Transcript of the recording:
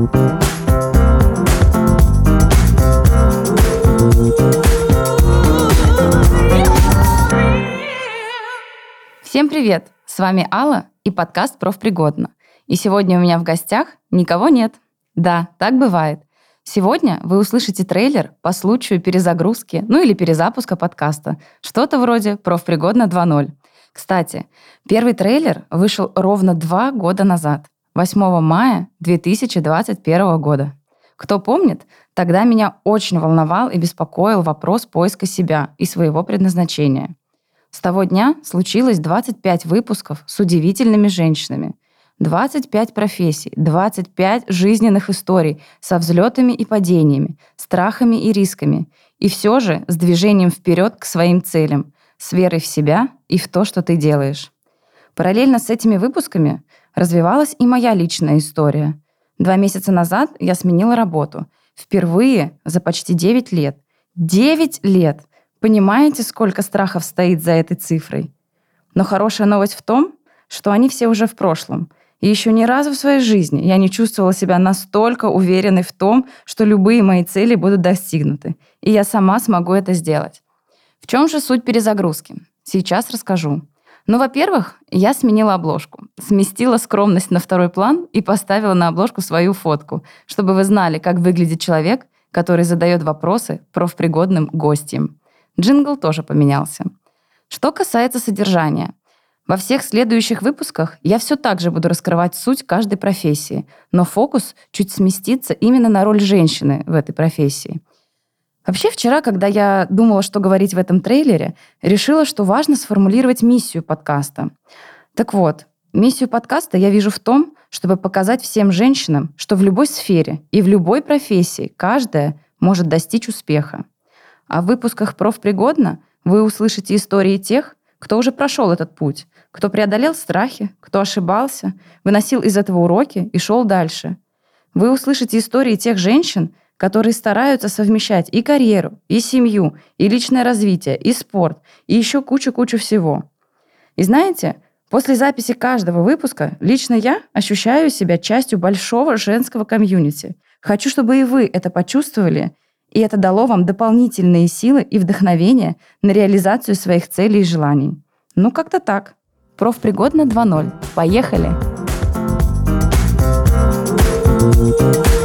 Всем привет! С вами Алла и подкаст «Профпригодно». И сегодня у меня в гостях никого нет. Да, так бывает. Сегодня вы услышите трейлер по случаю перезагрузки, ну или перезапуска подкаста. Что-то вроде «Профпригодно 2.0». Кстати, первый трейлер вышел ровно два года назад, 8 мая 2021 года. Кто помнит, тогда меня очень волновал и беспокоил вопрос поиска себя и своего предназначения. С того дня случилось 25 выпусков с удивительными женщинами, 25 профессий, 25 жизненных историй со взлетами и падениями, страхами и рисками. И все же с движением вперед к своим целям, с верой в себя и в то, что ты делаешь. Параллельно с этими выпусками развивалась и моя личная история. Два месяца назад я сменила работу. Впервые за почти 9 лет. 9 лет! Понимаете, сколько страхов стоит за этой цифрой? Но хорошая новость в том, что они все уже в прошлом — и еще ни разу в своей жизни я не чувствовала себя настолько уверенной в том, что любые мои цели будут достигнуты, и я сама смогу это сделать. В чем же суть перезагрузки? Сейчас расскажу. Ну, во-первых, я сменила обложку, сместила скромность на второй план и поставила на обложку свою фотку, чтобы вы знали, как выглядит человек, который задает вопросы профпригодным гостям. Джингл тоже поменялся. Что касается содержания, во всех следующих выпусках я все так же буду раскрывать суть каждой профессии, но фокус чуть сместится именно на роль женщины в этой профессии. Вообще вчера, когда я думала, что говорить в этом трейлере, решила, что важно сформулировать миссию подкаста. Так вот, миссию подкаста я вижу в том, чтобы показать всем женщинам, что в любой сфере и в любой профессии каждая может достичь успеха. А в выпусках «Профпригодно» вы услышите истории тех, кто уже прошел этот путь, кто преодолел страхи, кто ошибался, выносил из этого уроки и шел дальше. Вы услышите истории тех женщин, которые стараются совмещать и карьеру, и семью, и личное развитие, и спорт, и еще кучу-кучу всего. И знаете, после записи каждого выпуска лично я ощущаю себя частью большого женского комьюнити. Хочу, чтобы и вы это почувствовали, и это дало вам дополнительные силы и вдохновение на реализацию своих целей и желаний. Ну, как-то так. Профпригодно 2.0. Поехали! Поехали!